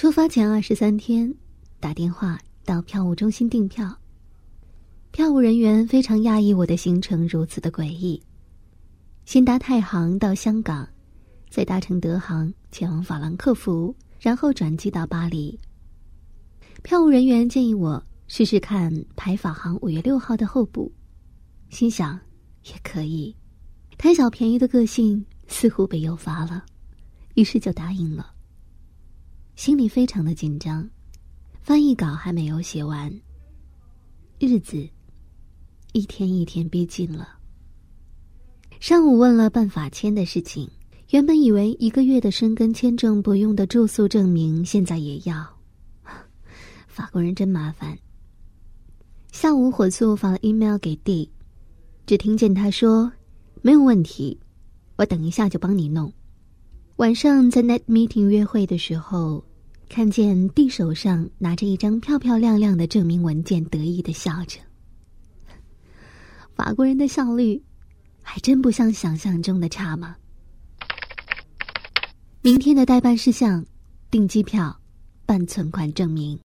出发前二十三天，打电话到票务中心订票。票务人员非常讶异我的行程如此的诡异。先搭太行到香港，再搭乘德航前往法兰克福，然后转机到巴黎。票务人员建议我试试看排法航五月六号的候补，心想也可以，贪小便宜的个性似乎被诱发了，于是就答应了。心里非常的紧张，翻译稿还没有写完。日子一天一天逼近了。上午问了办法签的事情，原本以为一个月的申根签证不用的住宿证明，现在也要。法国人真麻烦。下午火速发了 email 给 D，只听见他说：“没有问题，我等一下就帮你弄。”晚上在 Net Meeting 约会的时候。看见弟手上拿着一张漂漂亮亮的证明文件，得意的笑着。法国人的效率，还真不像想象中的差吗。明天的代办事项：订机票、办存款证明。